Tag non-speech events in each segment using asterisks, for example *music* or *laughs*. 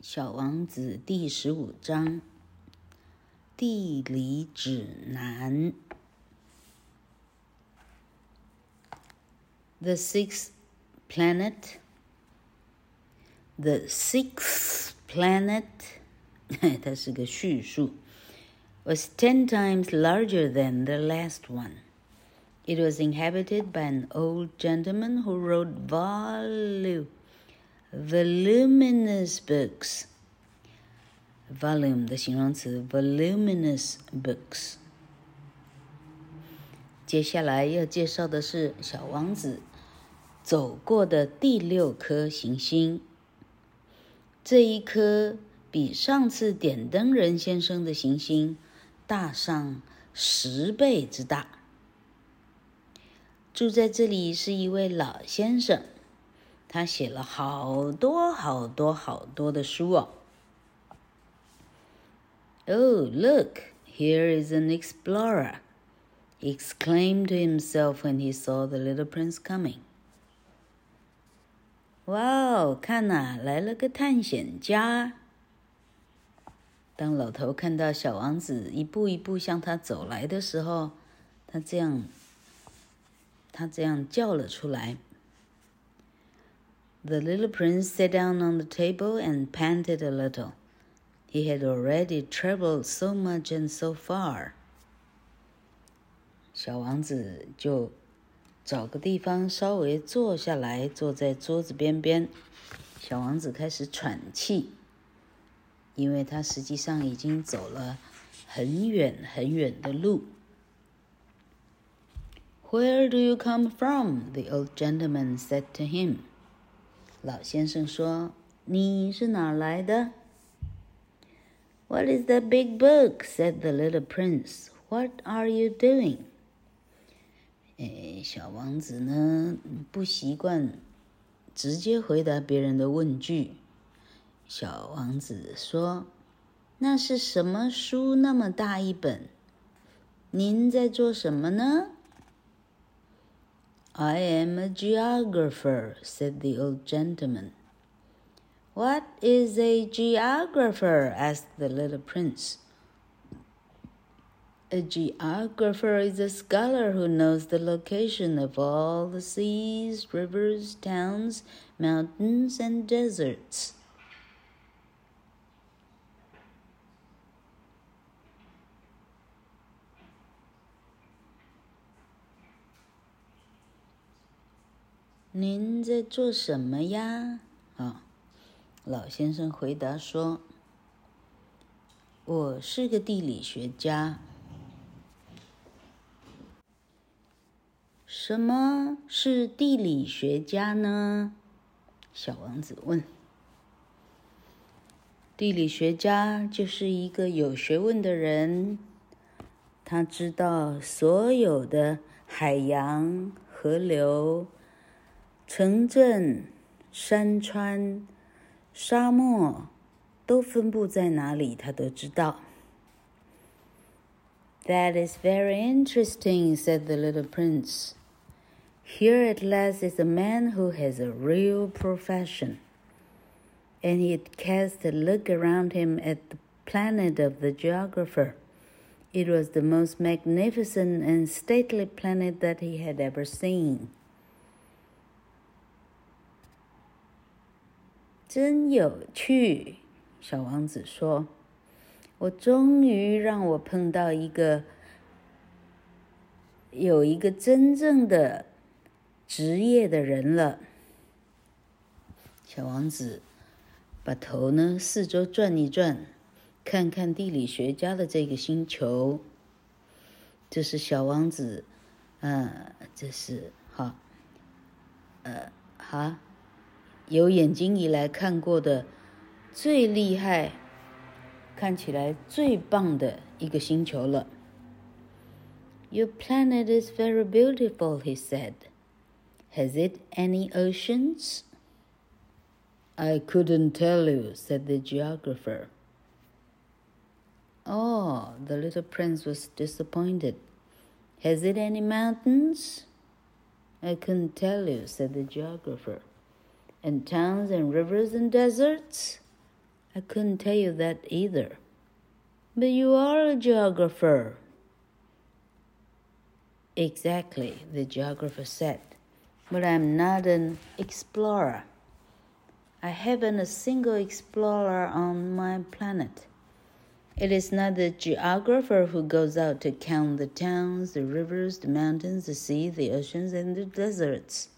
小王子第十五章：地理指南。The sixth planet. The sixth planet. *laughs* 它是个序数。Was ten times larger than the last one. It was inhabited by an old gentleman who wrote volume. Voluminous books. Volume 的形容词，voluminous books。接下来要介绍的是小王子走过的第六颗行星。这一颗比上次点灯人先生的行星大上十倍之大。住在这里是一位老先生。他写了好多好多好多的书哦。Oh, look, here is an explorer, he exclaimed to himself when he saw the little prince coming. 哇哦，看呐，来了个探险家。当老头看到小王子一步一步向他走来的时候，他这样，他这样叫了出来。The little prince sat down on the table and panted a little. He had already traveled so much and so far. 小王子就找个地方稍微坐下来，坐在桌子边边。小王子开始喘气，因为他实际上已经走了很远很远的路。Where do you come from? The old gentleman said to him. 老先生说：“你是哪来的？”“What is that big book?” said the little prince. “What are you doing?” 哎，小王子呢，不习惯直接回答别人的问句。小王子说：“那是什么书？那么大一本？您在做什么呢？” I am a geographer, said the old gentleman. What is a geographer? asked the little prince. A geographer is a scholar who knows the location of all the seas, rivers, towns, mountains, and deserts. 您在做什么呀？啊，老先生回答说：“我是个地理学家。”什么是地理学家呢？小王子问。地理学家就是一个有学问的人，他知道所有的海洋、河流。城镇、山川、沙漠都分布在哪里，他都知道。That is very interesting," said the little prince. "Here at last is a man who has a real profession." And he cast a look around him at the planet of the geographer. It was the most magnificent and stately planet that he had ever seen. 真有趣，小王子说：“我终于让我碰到一个有一个真正的职业的人了。”小王子把头呢四周转一转，看看地理学家的这个星球。这是小王子，嗯、这是好，呃，好。有眼睛以来看过的最厉害、看起来最棒的一个星球了。Your planet is very beautiful, he said. Has it any oceans? I couldn't tell you, said the geographer. Oh, the little prince was disappointed. Has it any mountains? I couldn't tell you, said the geographer. And towns and rivers and deserts? I couldn't tell you that either. But you are a geographer. Exactly, the geographer said. But I'm not an explorer. I haven't a single explorer on my planet. It is not the geographer who goes out to count the towns, the rivers, the mountains, the sea, the oceans, and the deserts.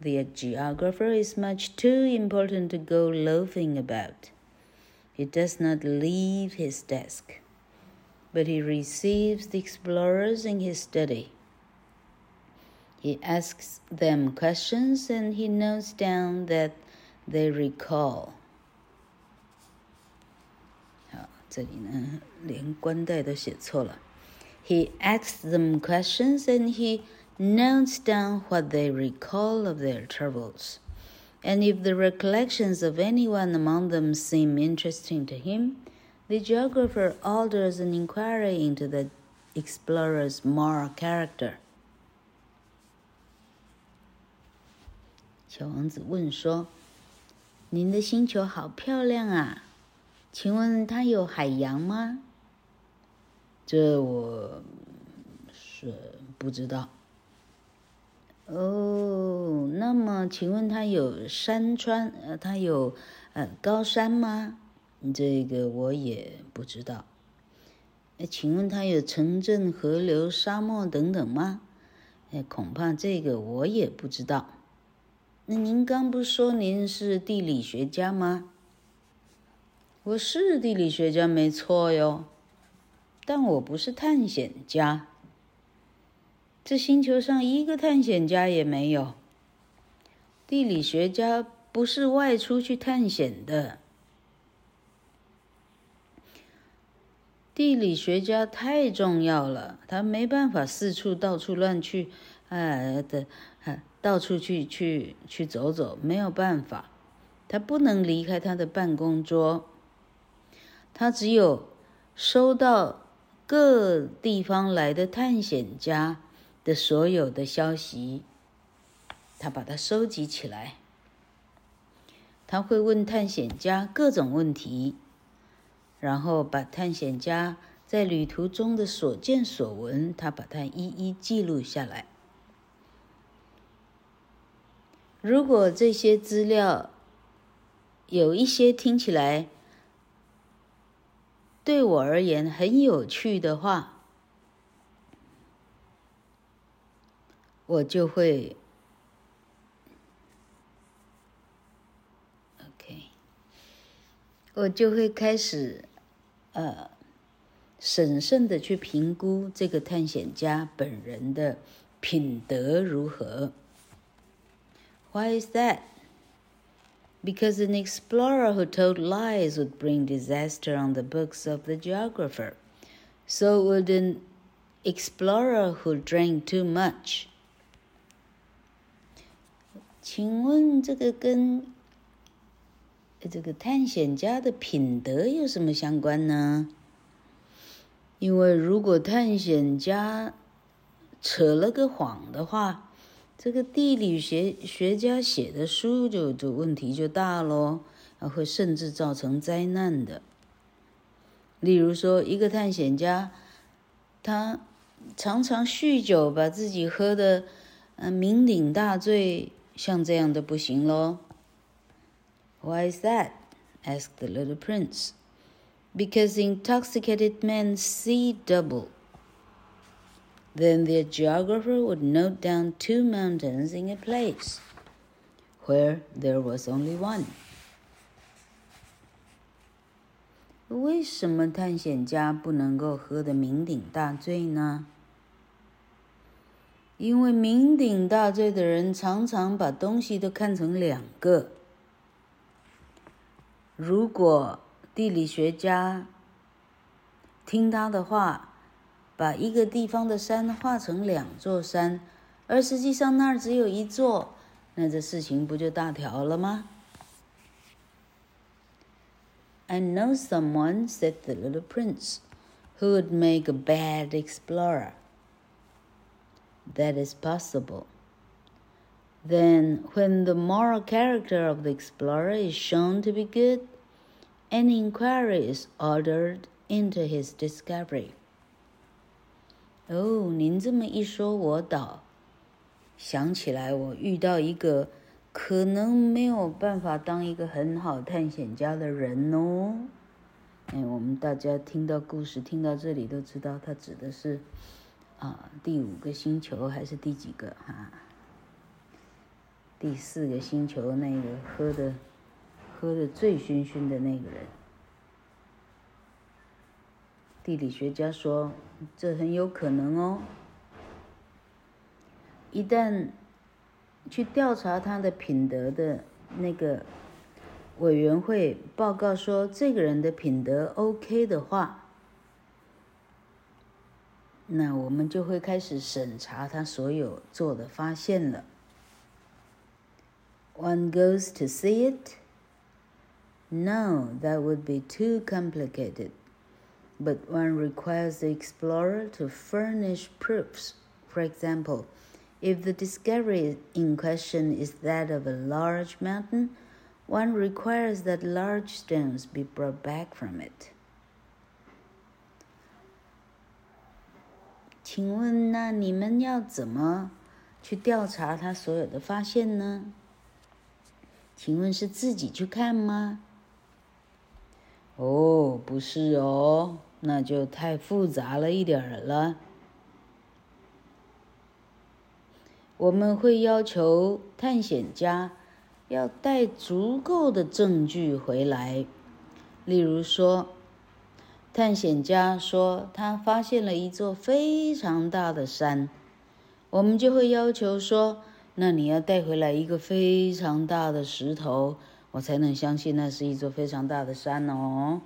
The geographer is much too important to go loafing about. He does not leave his desk, but he receives the explorers in his study. He asks them questions and he notes down that they recall. 好，这里呢，连冠带都写错了。He asks them questions and he notes down what they recall of their troubles. And if the recollections of anyone among them seem interesting to him, the geographer orders an inquiry into the explorer's moral character. 小王子问说：“您的星球好漂亮啊，请问它有海洋吗？”这我是不知道。 哦，那么请问它有山川？呃，它有呃高山吗？这个我也不知道。那请问它有城镇、河流、沙漠等等吗？哎，恐怕这个我也不知道。那您刚不说您是地理学家吗？我是地理学家，没错哟，但我不是探险家。这星球上一个探险家也没有。地理学家不是外出去探险的。地理学家太重要了，他没办法四处到处乱去，哎的，到处去去去走走，没有办法，他不能离开他的办公桌。他只有收到各地方来的探险家的所有的消息，他把它收集起来。他会问探险家各种问题，然后把探险家在旅途中的所见所闻，他把它一一记录下来。如果这些资料有一些听起来对我而言很有趣的话，我就会，OK，我就会开始，呃，审慎的去评估这个探险家本人的品德如何。Why is that? Because an explorer who told lies would bring disaster on the books of the geographer. So would an explorer who drank too much. 请问这个跟这个探险家的品德有什么相关呢？因为如果探险家扯了个谎的话，这个地理学学家写的书就就问题就大喽，会甚至造成灾难的。例如说，一个探险家，他常常酗酒，把自己喝得嗯酩酊大醉。像这样的不行喽。Why is that? asked the little prince. Because intoxicated men see double. Then the geographer would note down two mountains in a place where there was only one. 为什么探险家不能够喝得酩酊大醉呢？ 因为酩酊大醉的人常常把东西都看成两个。如果地理学家听他的话，把一个地方的山画成两座山，而实际上那儿只有一座，那这事情不就大条了吗？I know someone, said the little prince, who would make a bad explorer. That is possible. Then, when the moral character of the explorer is shown to be good, An inquiry is ordered into his discovery. 哦，您这么一说，我倒想起来，我遇到一个可能没有办法当一个很好探险家的人哦。哎，我们大家听到故事听到这里都知道，他指的是啊第五个星球还是第几个哈、啊？第四个星球那个喝的。喝的醉醺醺的那个人，地理学家说，这很有可能哦。一旦去调查他的品德的那个委员会报告说这个人的品德 OK 的话，那我们就会开始审查他所有做的发现了。One goes to see it. No, that would be too complicated. But one requires the explorer to furnish proofs. For example, if the discovery in question is that of a large mountain, one requires that large stones be brought back from it. 请问，那你们要怎么去调查他所有的发现呢？请问是自己去看吗？哦，不是哦，那就太复杂了一点儿了。我们会要求探险家要带足够的证据回来。例如说，探险家说他发现了一座非常大的山，我们就会要求说，那你要带回来一个非常大的石头。我才能相信那是一座非常大的山哦。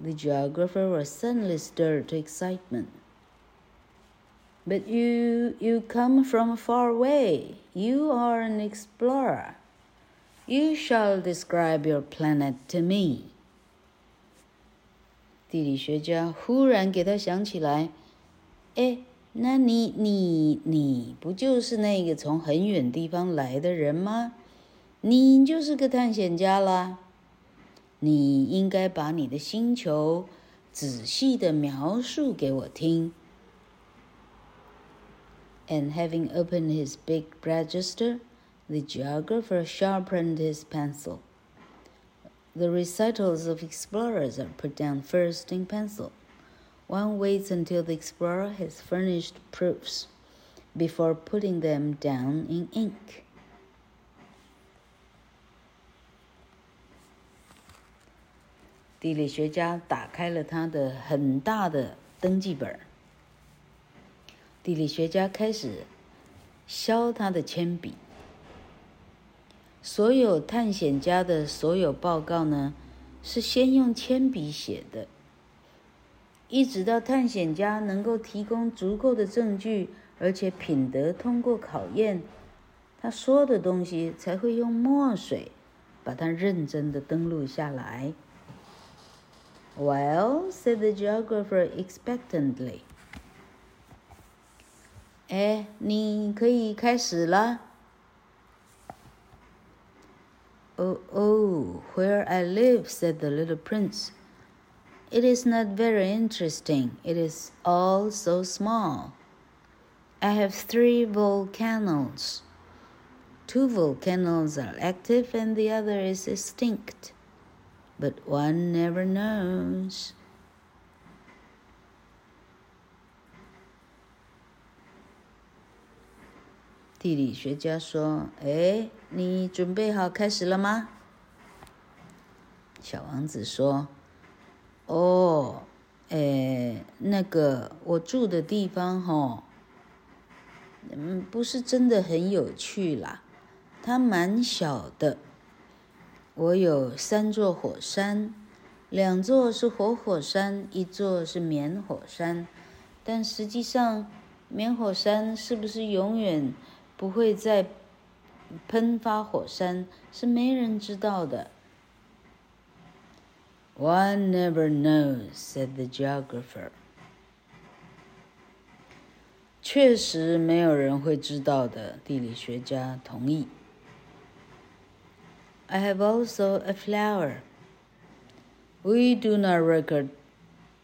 The geographer was suddenly stirred to excitement. But you, you come from far away. You are an explorer. You shall describe your planet to me. 地理学家忽然给他想起来，哎，那你你你不就是那个从很远地方来的人吗？你就是个探险家啦，你应该把你的星球仔细地描述给我听。And having opened his big register, the geographer sharpened his pencil. The recitals of explorers are put down first in pencil. One waits until the explorer has furnished proofs before putting them down in ink. 所有探险家的所有报告呢，是先用铅笔写的，一直到探险家能够提供足够的证据，而且品德通过考验，他说的东西才会用墨水把它认真的登录下来。Well, said the geographer expectantly. 哎，你可以开始了。Oh, oh, where I live, said the little prince. It is not very interesting. It is all so small. I have three volcanoes. Two volcanoes are active and the other is extinct. But one never knows. 地理学家说：“哎，你准备好开始了吗？”小王子说：“哦，哎，那个我住的地方，吼，嗯，不是真的很有趣啦，它蛮小的。”我有三座火山，两座是活火山，一座是棉火山。但实际上，棉火山是不是永远不会再喷发火山，是没人知道的。One never knows, said the geographer. 确实没有人会知道的，地理学家同意。I have also a flower. We do not record,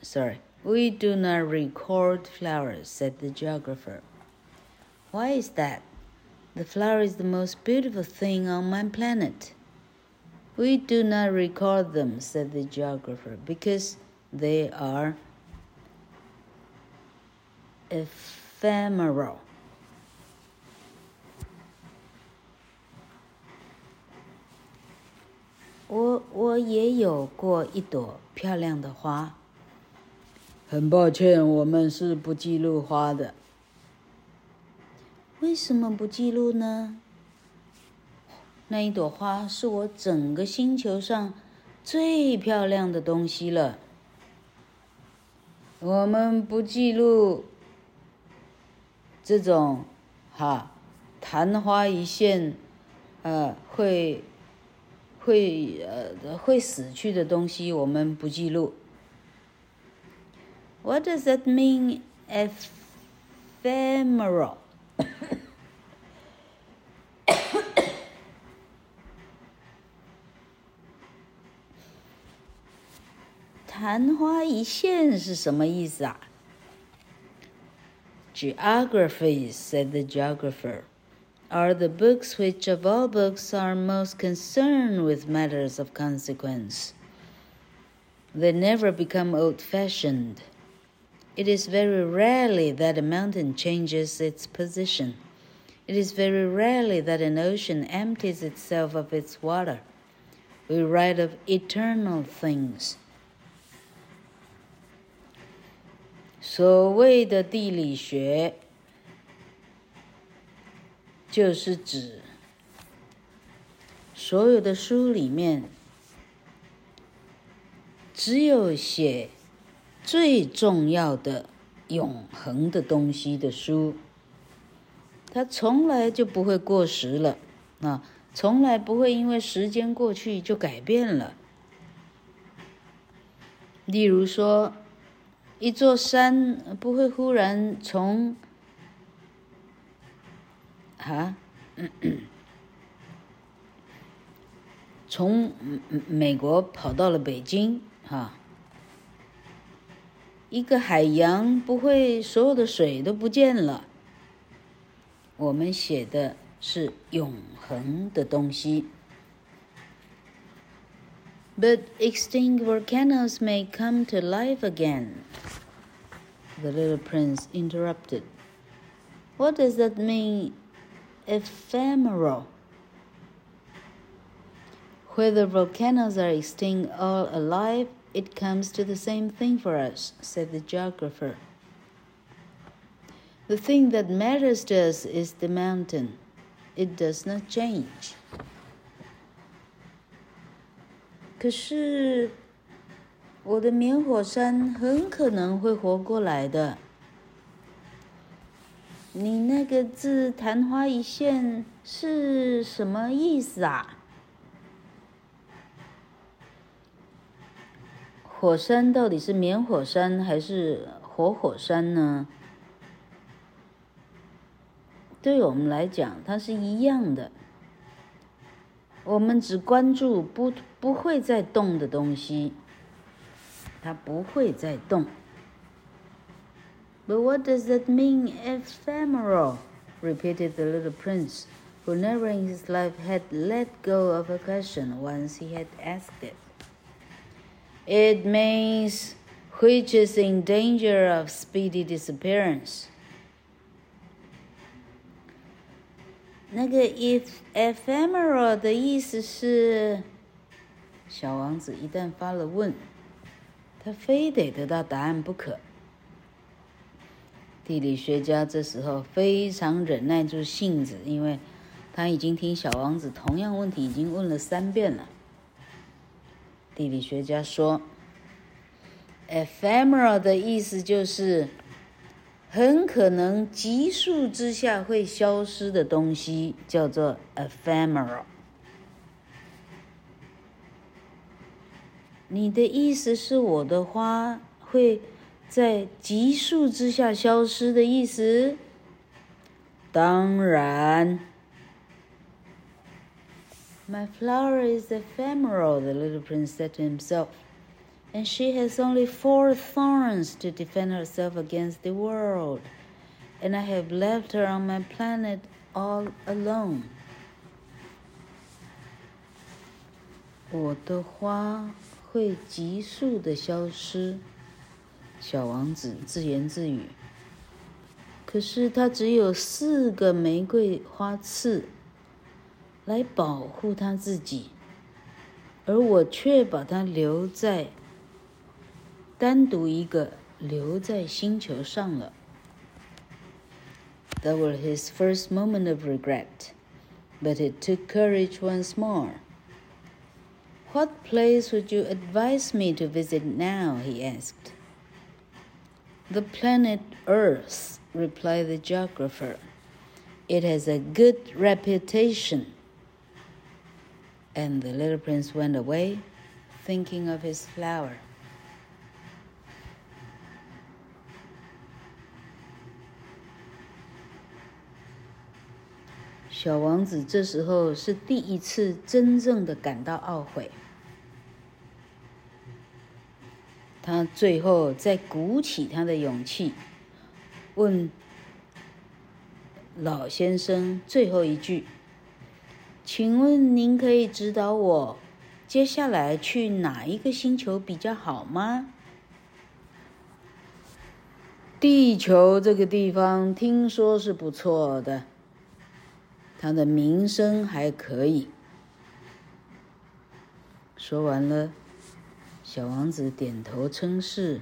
sorry, we do not record flowers, said the geographer. Why is that? The flower is the most beautiful thing on my planet. We do not record them, said the geographer, because they are ephemeral. 我我也有过一朵漂亮的花。很抱歉，我们是不记录花的。 为什么不记录呢？那一朵花是我整个星球上最漂亮的东西了。我们不记录这种哈昙花一现，呃会。会呃会死去的东西，我们不记录。What does that mean, ephemeral? 昙花一现是什么意思啊？Geography, said the geographer. are the books which of all books are most concerned with matters of consequence. They never become old fashioned. It is very rarely that a mountain changes its position. It is very rarely that an ocean empties itself of its water. We write of eternal things. 所谓的地理学就是指所有的书里面，只有写最重要的、永恒的东西的书，它从来就不会过时了啊，从来不会因为时间过去就改变了。例如说，一座山不会忽然从啊，从美国跑到了北京，哈，一个海洋不会所有的水都不见了。我们写的是永恒的东西。But extinct volcanoes may come to life again. The little prince interrupted. What does that mean? ephemeral. Whether volcanoes are extinct or alive, it comes to the same thing for us, said the geographer. The thing that matters to us is the mountain. It does not change. 可是，我的棉火山很可能会活过来的。你那个字“昙花一现”是什么意思啊？火山到底是棉火山还是活火山呢？对我们来讲，它是一样的。我们只关注不不会再动的东西，它不会再动。But what does that mean, ephemeral? repeated the little prince, who never in his life had let go of a question once he had asked it. It means which is in danger of speedy disappearance. 那个 if ephemeral 的意思是，小王子一旦发了问， 他非得得到答案不可。地理学家这时候非常忍耐住性子，因为他已经听小王子同样问题已经问了三遍了。地理学家说：“ephemeral 的意思就是很可能急速之下会消失的东西，叫做 ephemeral。”你的意思是我的花会？在急速之下消失的意思？当然。My flower is ephemeral, the little prince said to himself. and she has only four thorns to defend herself against the world, and I have left her on my planet all alone. 我的花 会急速的消失，小王子自言自语。可是他只有四个玫瑰花刺来保护他自己，而我却把他留在单独一个留在星球上了。That was his first moment of regret, but it took courage once more. What place would you advise me to visit now? he asked. The planet Earth, replied the geographer. It has a good reputation. And the little prince went away, thinking of his flower. 小王子这时候是第一次真正的感到懊悔。 他最后再鼓起他的勇气，问老先生最后一句：“请问您可以指导我接下来去哪一个星球比较好吗？”地球这个地方听说是不错的，它的名声还可以。说完了。小王子点头称是，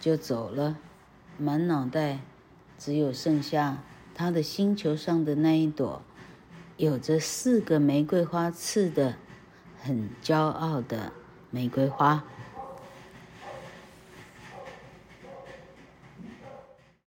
就走了，满脑袋只有剩下他的星球上的那一朵有着四个玫瑰花刺的很骄傲的玫瑰花。